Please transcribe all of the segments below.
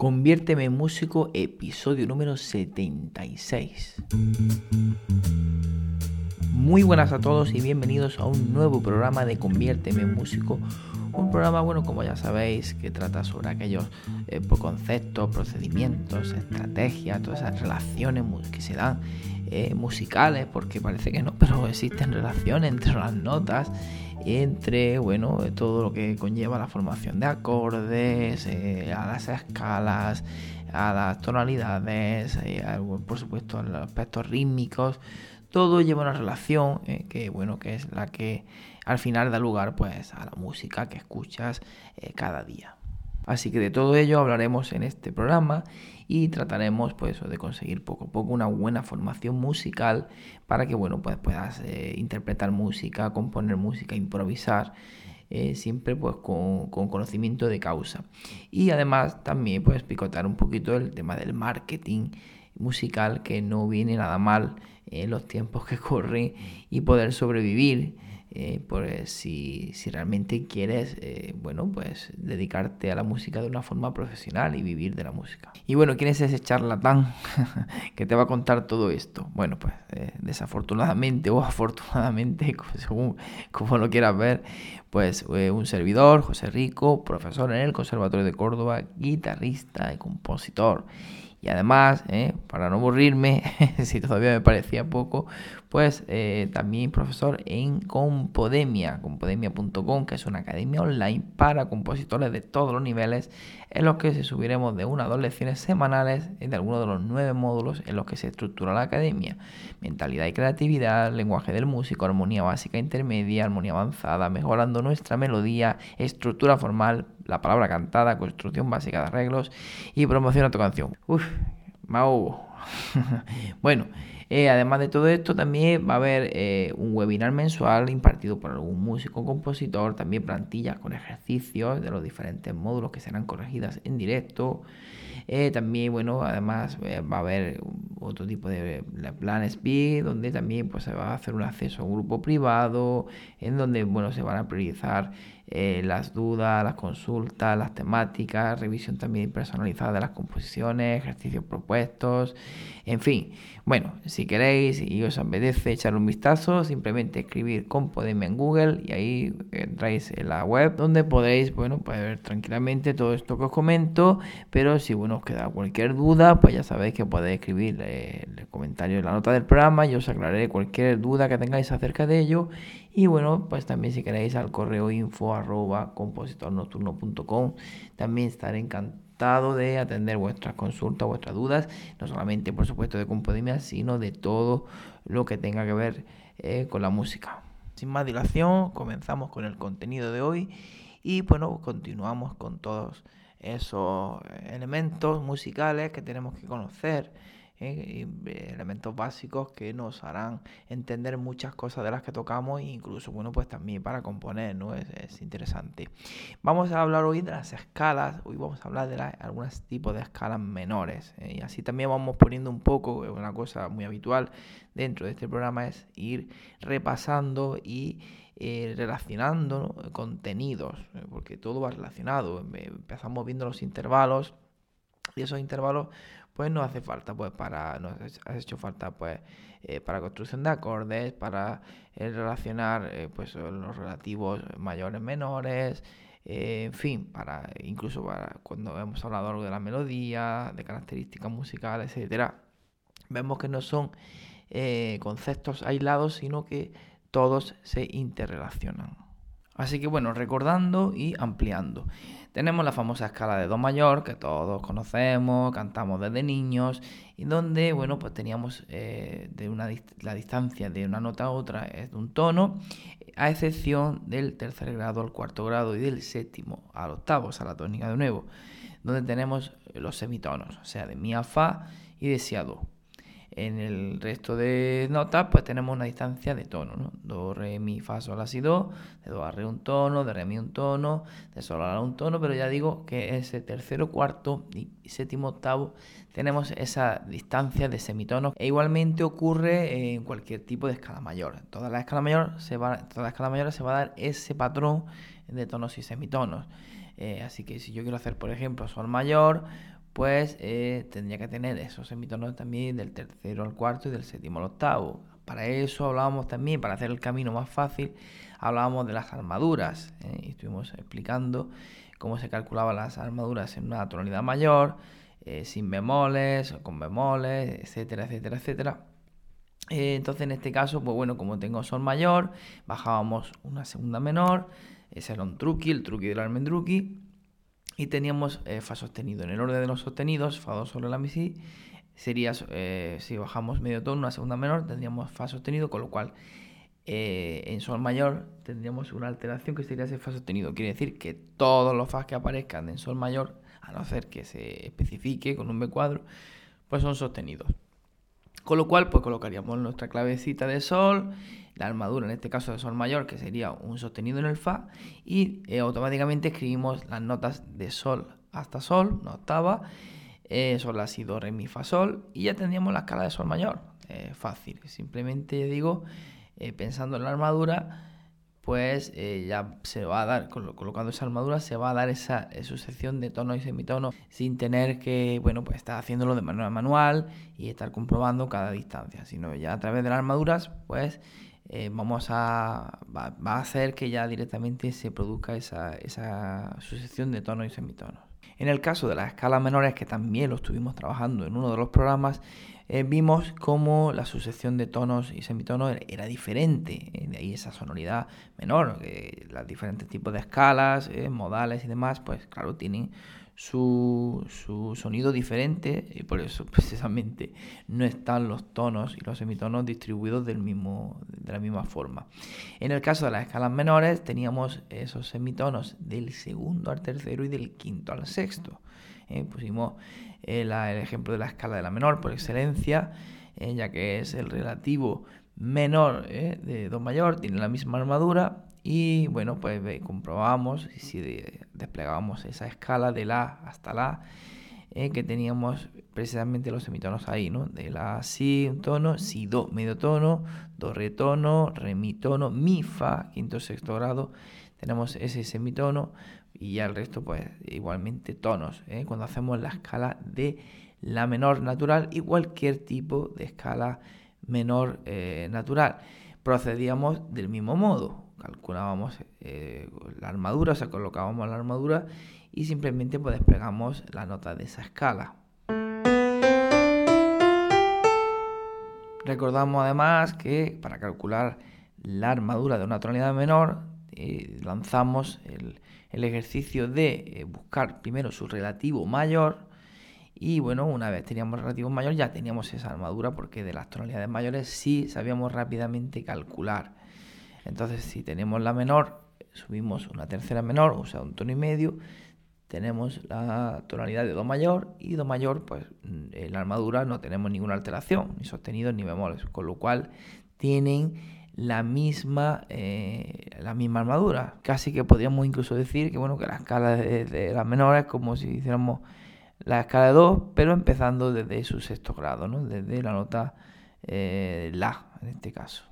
Conviérteme en músico, episodio número 76. Muy buenas a todos y bienvenidos a un nuevo programa de Conviérteme en músico. Un programa, bueno, como ya sabéis, que trata sobre aquellos eh, conceptos, procedimientos, estrategias, todas esas relaciones que se dan eh, musicales, porque parece que no, pero existen relaciones entre las notas entre bueno todo lo que conlleva la formación de acordes, eh, a las escalas, a las tonalidades, eh, por supuesto a los aspectos rítmicos, todo lleva una relación eh, que bueno que es la que al final da lugar pues a la música que escuchas cada día. Así que de todo ello hablaremos en este programa y trataremos pues de conseguir poco a poco una buena formación musical para que bueno pues puedas eh, interpretar música, componer música, improvisar. Eh, siempre pues con, conocimiento de causa y además también pues picotar un poquito el tema del marketing musical que no viene nada mal en los tiempos que corren y poder sobrevivir eh, pues si, si, realmente quieres, eh, bueno, pues dedicarte a la música de una forma profesional y vivir de la música. Y bueno, ¿quién es ese charlatán que te va a contar todo esto? Bueno, pues eh, desafortunadamente o afortunadamente, según como lo quieras ver, pues un servidor, José Rico, profesor en el Conservatorio de Córdoba, guitarrista y compositor. Y además, eh, para no aburrirme, si todavía me parecía poco, pues también profesor en Compodemia, compodemia.com, que es una academia online para compositores de todos los niveles, en los que se subiremos de una a dos lecciones semanales de algunos de los nueve módulos en los que se estructura la academia. Mentalidad y creatividad, lenguaje del músico, armonía básica intermedia, armonía avanzada, mejorando nuestra melodía, estructura formal, la palabra cantada, construcción básica de arreglos y promoción a tu canción. Uf, mau. bueno, eh, además de todo esto, también va a haber eh, un webinar mensual impartido por algún músico compositor, también plantillas con ejercicios de los diferentes módulos que serán corregidas en directo. Eh, también, bueno, además va a haber otro tipo de plan speed, donde también pues, se va a hacer un acceso a un grupo privado, en donde, bueno, se van a priorizar eh, las dudas, las consultas, las temáticas, revisión también personalizada de las composiciones, ejercicios propuestos, en fin. Bueno, si queréis y os apetece echar un vistazo, simplemente escribir Compodemia en Google y ahí entráis en la web donde podéis, bueno, pues ver tranquilamente todo esto que os comento, pero si bueno os queda cualquier duda, pues ya sabéis que podéis escribir eh, el comentario en la nota del programa y os aclararé cualquier duda que tengáis acerca de ello y bueno, pues también si queréis al correo info arroba compositornocturno.com, también estaré encantado de atender vuestras consultas, vuestras dudas, no solamente por supuesto de Compodemia, sino de todo lo que tenga que ver eh, con la música. Sin más dilación, comenzamos con el contenido de hoy y bueno, continuamos con todos esos elementos musicales que tenemos que conocer ¿eh? Eh, elementos básicos que nos harán entender muchas cosas de las que tocamos e incluso, bueno, pues también para componer, ¿no? Es, interesante. Vamos a hablar hoy de las escalas, hoy vamos a hablar de algunos tipos de escalas menores ¿eh? y así también vamos poniendo un poco, una cosa muy habitual dentro de este programa es ir repasando y relacionando contenidos, porque todo va relacionado. Empezamos viendo los intervalos y esos intervalos pues no hace falta pues para nos hecho falta pues eh, para construcción de acordes para eh, relacionar eh, pues los relativos mayores menores en fin para incluso para cuando hemos hablado algo de la melodía de características musicales etcétera vemos que no son conceptos aislados sino que todos se interrelacionan así que bueno recordando y ampliando tenemos la famosa escala de Do mayor, que todos conocemos, cantamos desde niños, y donde, bueno, pues teníamos eh, de una, la distancia de una nota a otra es de un tono, a excepción del tercer grado al cuarto grado y del séptimo al octavo, o sea, la tónica de nuevo, donde tenemos los semitonos, o sea, de mi a fa y de si a do. En el resto de notas, pues tenemos una distancia de tono, ¿no? Do, re, mi, fa, sol, la, si, do. De do a re un tono, de re, mi un tono, de sol a la un tono, pero ya digo que ese tercero, cuarto y séptimo, octavo tenemos esa distancia de semitonos. E igualmente ocurre en cualquier tipo de escala mayor. Toda la escala mayor se va, toda la escala mayor se va a dar ese patrón de tonos y semitonos. Eh, así que si yo quiero hacer, por ejemplo, sol mayor, pues tendría que tener esos semitonos también del tercero al cuarto y del séptimo al octavo. Para eso hablábamos también, para hacer el camino más fácil, hablábamos de las armaduras. y estuvimos explicando cómo se calculaban las armaduras en una tonalidad mayor, sin bemoles, con bemoles, etcétera, etcétera, etcétera. Eh, entonces en este caso, pues bueno, como tengo sol mayor, bajábamos una segunda menor, ese era un truqui, el truqui del almendruqui, y teníamos eh, fa sostenido. En el orden de los sostenidos, fa 2 sobre la mi si, sería, eh, si bajamos medio tono, una segunda menor, tendríamos fa sostenido, con lo cual en sol mayor tendríamos una alteración que sería ese fa sostenido. Quiere decir que todos los fas que aparezcan en sol mayor, a no ser que se especifique con un B cuadro, pues son sostenidos. Con lo cual, pues colocaríamos nuestra clavecita de sol, la armadura, en este caso de sol mayor, que sería un sostenido en el fa, y eh, automáticamente escribimos las notas de sol hasta sol, una octava, eh, sol, la, si, do, re, mi, fa, sol, y ya tendríamos la escala de sol mayor. Eh, fácil, simplemente digo, pensando en la armadura, pues ya se va a dar, colocando esa armadura, se va a dar esa sucesión de tonos y semitonos sin tener que, bueno, pues estar haciéndolo de manera manual y estar comprobando cada distancia, sino ya a través de las armaduras, pues eh, vamos a, va, a hacer que ya directamente se produzca esa, esa sucesión de tonos y semitonos. En el caso de las escalas menores, que también lo estuvimos trabajando en uno de los programas, eh, vimos cómo la sucesión de tonos y semitonos era, diferente, eh, de ahí esa sonoridad menor, los diferentes tipos de escalas, modales y demás, pues claro, tienen su, sonido diferente y por eso precisamente no están los tonos y los semitonos distribuidos del mismo, de la misma forma. En el caso de las escalas menores teníamos esos semitonos del segundo al tercero y del quinto al sexto. pusimos el ejemplo de la escala de la menor por excelencia, eh, ya que es el relativo menor eh, de Do mayor, tiene la misma armadura y bueno, pues comprobamos si desplegábamos esa escala de la hasta la eh, que teníamos precisamente los semitonos ahí, ¿no? De la si un tono, si do medio tono, do re tono, re mi tono, mi fa quinto sexto grado, tenemos ese semitono y ya el resto pues igualmente tonos, ¿eh? cuando hacemos la escala de la menor natural y cualquier tipo de escala menor eh, natural. Procedíamos del mismo modo, calculábamos eh, la armadura, o sea, colocábamos la armadura y simplemente pues desplegamos la nota de esa escala. Recordamos además que para calcular la armadura de una tonalidad menor lanzamos el, el ejercicio de eh, buscar primero su relativo mayor y bueno, una vez teníamos relativo mayor ya teníamos esa armadura porque de las tonalidades mayores sí sabíamos rápidamente calcular. Entonces si tenemos la menor, subimos una tercera menor, o sea, un tono y medio, tenemos la tonalidad de Do mayor y Do mayor, pues en la armadura no tenemos ninguna alteración, ni sostenidos ni bemoles, con lo cual tienen la misma, eh, la misma armadura. Casi que podríamos incluso decir que, bueno, que la escala de, las menores es como si hiciéramos la escala de 2, pero empezando desde su sexto grado, ¿no? desde la nota eh, La, en este caso.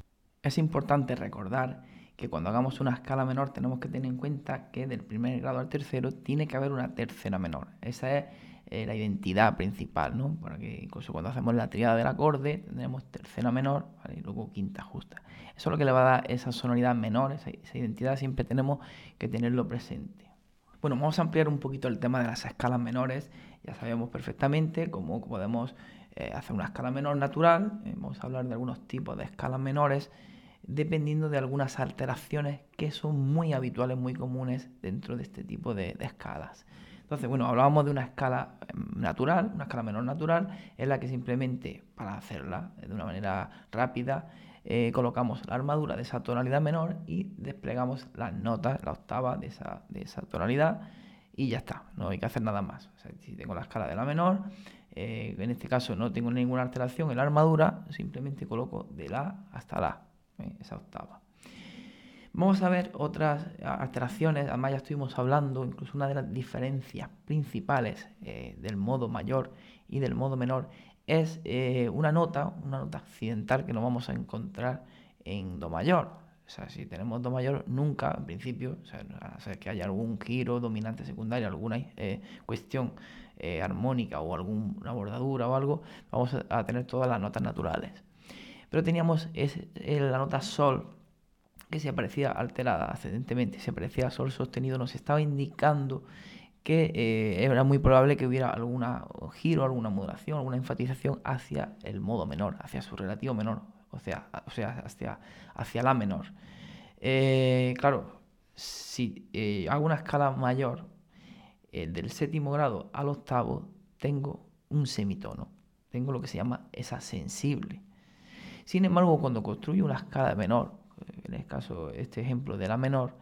Es importante recordar que cuando hagamos una escala menor tenemos que tener en cuenta que del primer grado al tercero tiene que haber una tercera menor. Esa es eh, la identidad principal, ¿no? Porque incluso cuando hacemos la triada del acorde tendremos tercera menor y luego quinta justa. Eso es lo que le va a dar esa sonoridad menor, esa, identidad siempre tenemos que tenerlo presente. Bueno, vamos a ampliar un poquito el tema de las escalas menores. Ya sabemos perfectamente cómo podemos eh, hacer una escala menor natural. Vamos a hablar de algunos tipos de escalas menores dependiendo de algunas alteraciones que son muy habituales, muy comunes dentro de este tipo de escalas. Entonces, bueno, hablábamos de una escala em, natural, una escala menor natural, en la que simplemente para hacerla de una manera rápida, eh, colocamos la armadura de esa tonalidad menor y desplegamos las notas, la octava de esa, de esa tonalidad y ya está, no hay que hacer nada más. Si tengo la escala de la menor, eh, en este caso no tengo ninguna alteración en la armadura, simplemente coloco de la hasta la, eh, esa octava. Vamos a ver otras alteraciones, además ya estuvimos hablando, incluso una de las diferencias principales eh, del modo mayor y del modo menor es eh, una nota, una nota accidental que no vamos a encontrar en Do mayor. O sea, si tenemos Do mayor, nunca, en principio, o sea, a ser que haya algún giro dominante secundario, alguna cuestión armónica o alguna bordadura o algo, vamos a, tener todas las notas naturales. Pero teníamos la nota sol que se aparecía alterada ascendentemente, se aparecía sol sostenido, nos estaba indicando que eh, era muy probable que hubiera algún giro, alguna modulación, alguna enfatización hacia el modo menor, hacia su relativo menor, o sea, o sea hacia, hacia la menor. Eh, claro, si eh, hago una escala mayor, del séptimo grado al octavo, tengo un semitono, tengo lo que se llama esa sensible. Sin embargo, cuando construyo una escala menor, en este caso, este ejemplo de la menor,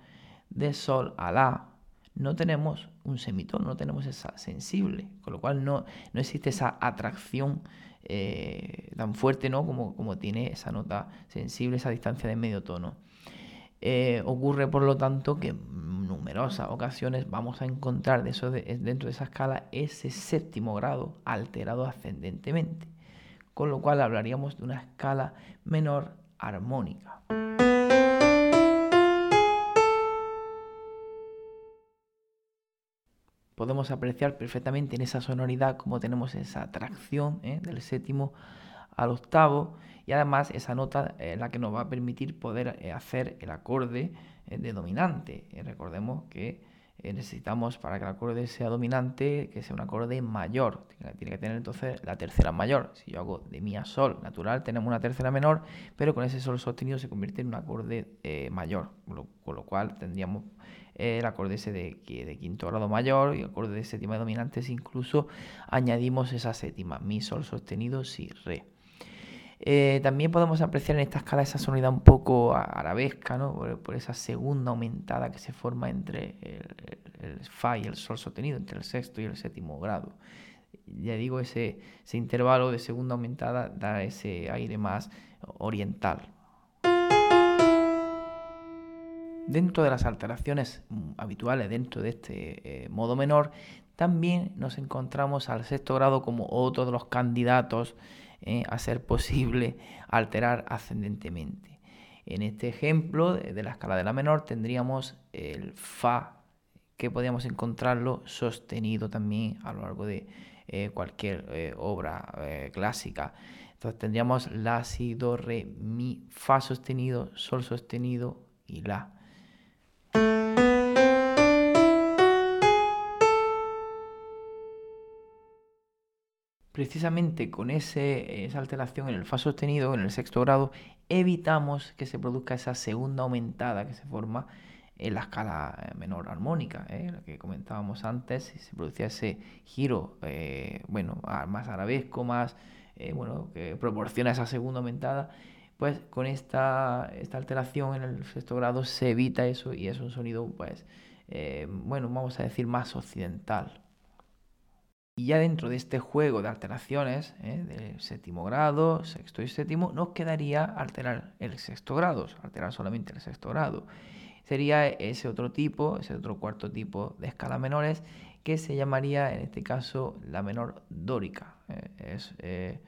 de sol a la, no tenemos un semitono, no tenemos esa sensible, con lo cual no, no existe esa atracción eh, tan fuerte ¿no? como, como tiene esa nota sensible, esa distancia de medio tono. Eh, ocurre, por lo tanto, que en numerosas ocasiones vamos a encontrar dentro de esa escala ese séptimo grado alterado ascendentemente, con lo cual hablaríamos de una escala menor armónica. podemos apreciar perfectamente en esa sonoridad como tenemos esa atracción ¿eh? del séptimo al octavo y además esa nota es la que nos va a permitir poder eh, hacer el acorde eh, de dominante. recordemos que necesitamos para que el acorde sea dominante que sea un acorde mayor. Tiene que tener entonces la tercera mayor. Si yo hago de mi a sol natural, tenemos una tercera menor, pero con ese sol sostenido se convierte en un acorde mayor, con lo cual tendríamos el acorde ese de, quinto grado mayor y acorde de séptima dominantes, incluso añadimos esa séptima, mi, sol sostenido, si, re. Eh, también podemos apreciar en esta escala esa sonoridad un poco arabesca, ¿no? por, esa segunda aumentada que se forma entre el, fa y el sol sostenido, entre el sexto y el séptimo grado. Ya digo, ese, intervalo de segunda aumentada da ese aire más oriental. Dentro de las alteraciones mm, habituales dentro de este eh, modo menor, también nos encontramos al sexto grado como otro de los candidatos eh, a ser posible alterar ascendentemente. En este ejemplo de, la escala de la menor tendríamos el Fa, que podríamos encontrarlo sostenido también a lo largo de eh, cualquier obra clásica. Entonces tendríamos La, Si, Do, Re, Mi, Fa sostenido, Sol sostenido y La. Precisamente con esa alteración en el fa sostenido, en el sexto grado, evitamos que se produzca esa segunda aumentada que se forma en la escala eh, menor armónica, ¿eh? la que comentábamos antes, si se producía ese giro, eh, bueno, más arabesco, más, bueno, que proporciona esa segunda aumentada, pues con esta, esta alteración en el sexto grado se evita eso y es un sonido, pues, bueno, vamos a decir más occidental. Y ya dentro de este juego de alteraciones, ¿eh? del séptimo grado, sexto y séptimo, nos quedaría alterar el sexto grado, alterar solamente el sexto grado. Sería ese otro tipo, ese otro cuarto tipo de escalas menores, que se llamaría en este caso la menor dórica. ¿eh? es, eh,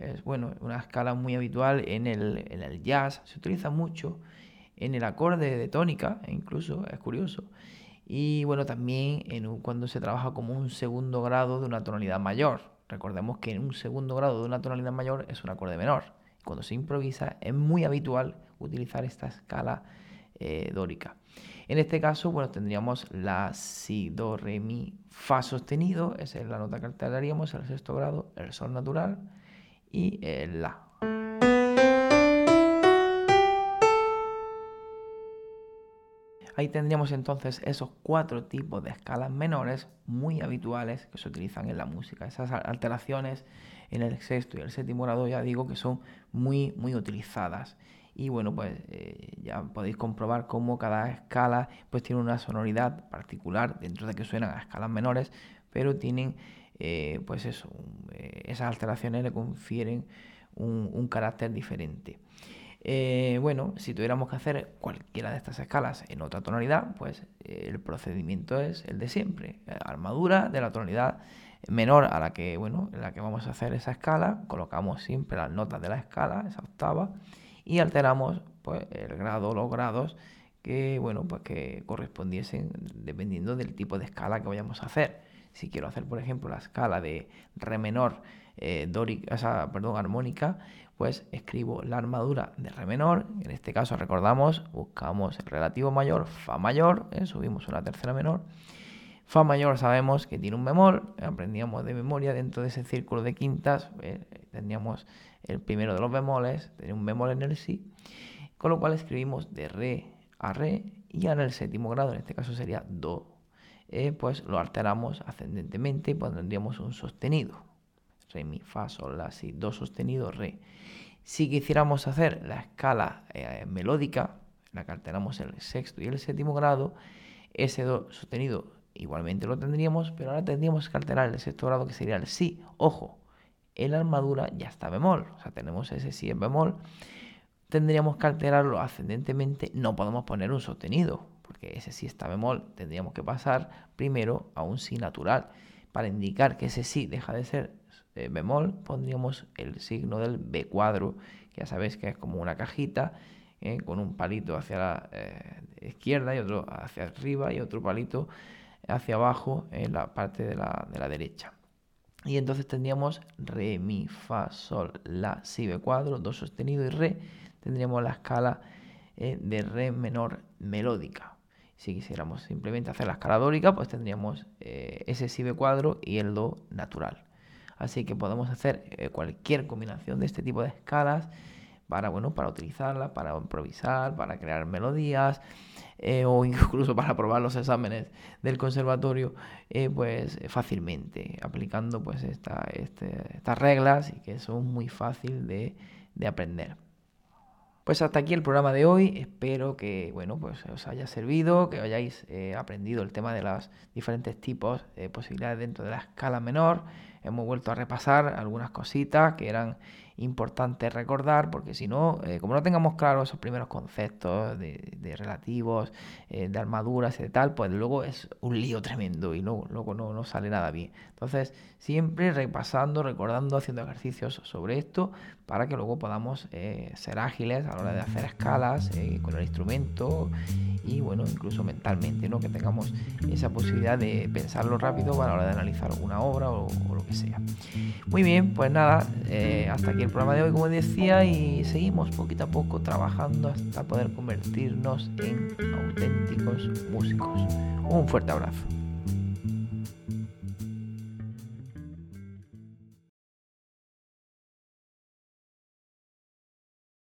es, bueno, una escala muy habitual en el, en el jazz, se utiliza mucho en el acorde de tónica, e incluso es curioso. Y bueno, también cuando se trabaja como un segundo grado de una tonalidad mayor. Recordemos que en un segundo grado de una tonalidad mayor es un acorde menor. Cuando se improvisa es muy habitual utilizar esta escala eh, dórica. En este caso, bueno, tendríamos la si, do, re, mi, fa sostenido, esa es la nota que alteraríamos, el sexto grado, el sol natural y el la. Ahí tendríamos entonces esos cuatro tipos de escalas menores muy habituales que se utilizan en la música. Esas alteraciones en el sexto y el séptimo grado ya digo que son muy, muy utilizadas. Y bueno, pues eh, ya podéis comprobar cómo cada escala pues tiene una sonoridad particular dentro de que suenan a escalas menores, pero tienen eh, pues eso, eh, esas alteraciones le confieren un carácter diferente. Eh, bueno, si tuviéramos que hacer cualquiera de estas escalas en otra tonalidad, pues eh, el procedimiento es el de siempre. Eh, armadura de la tonalidad menor a la que, bueno, en la que vamos a hacer esa escala, colocamos siempre las notas de la escala, esa octava, y alteramos pues, el grado, los grados que, bueno, pues que correspondiesen dependiendo del tipo de escala que vayamos a hacer. Si quiero hacer, por ejemplo, la escala de re menor eh, perdón, armónica, pues escribo la armadura de re menor. En este caso, recordamos, buscamos el relativo mayor, fa mayor, eh, subimos una tercera menor. Fa mayor sabemos que tiene un bemol, aprendíamos de memoria dentro de ese círculo de quintas, eh, teníamos el primero de los bemoles, tenía un bemol en el si, con lo cual escribimos de re a re y ahora el séptimo grado, en este caso sería do, eh, pues lo alteramos ascendentemente y pondríamos un sostenido. Re, mi, fa, sol, la, si, do sostenido, re. Si quisiéramos hacer la escala eh, melódica, la que el sexto y el séptimo grado, ese do sostenido igualmente lo tendríamos, pero ahora tendríamos que alterar el sexto grado que sería el si. Ojo, en la armadura ya está bemol, o sea, tenemos ese si en bemol tendríamos que alterarlo ascendentemente, no podemos poner un sostenido, porque ese si está bemol tendríamos que pasar primero a un si natural. Para indicar que ese si deja de ser eh, bemol, pondríamos el signo del B cuadro, que ya sabéis que es como una cajita eh, con un palito hacia la eh, izquierda y otro hacia arriba y otro palito hacia abajo en la parte de la, de la derecha. Y entonces tendríamos re, mi, fa, sol, la, si, be cuadro, do sostenido y re tendríamos la escala de re menor melódica. Si quisiéramos simplemente hacer la escala dórica, pues tendríamos ese si cuadro y el do natural. Así que podemos hacer eh, cualquier combinación de este tipo de escalas para, bueno, para utilizarla, para improvisar, para crear melodías o incluso para probar los exámenes del conservatorio, pues fácilmente, aplicando pues esta, este, estas reglas y que son muy fácil de aprender. Pues hasta aquí el programa de hoy. Espero que bueno, pues os haya servido, que hayáis eh, aprendido el tema de los diferentes tipos de posibilidades dentro de la escala menor. Hemos vuelto a repasar algunas cositas que eran importante recordar, porque si no, eh, como no tengamos claros esos primeros conceptos de, relativos, eh, de armaduras y de tal, pues luego es un lío tremendo y luego, luego no, no sale nada bien. Entonces, siempre repasando, recordando, haciendo ejercicios sobre esto para que luego podamos eh, ser ágiles a la hora de hacer escalas con el instrumento y bueno, incluso mentalmente, ¿no? que tengamos esa posibilidad de pensarlo rápido a la hora de analizar una obra o, o lo que sea. Muy bien, pues nada, hasta aquí el programa de hoy, como decía, y seguimos poquito a poco trabajando hasta poder convertirnos en auténticos músicos. Un fuerte abrazo.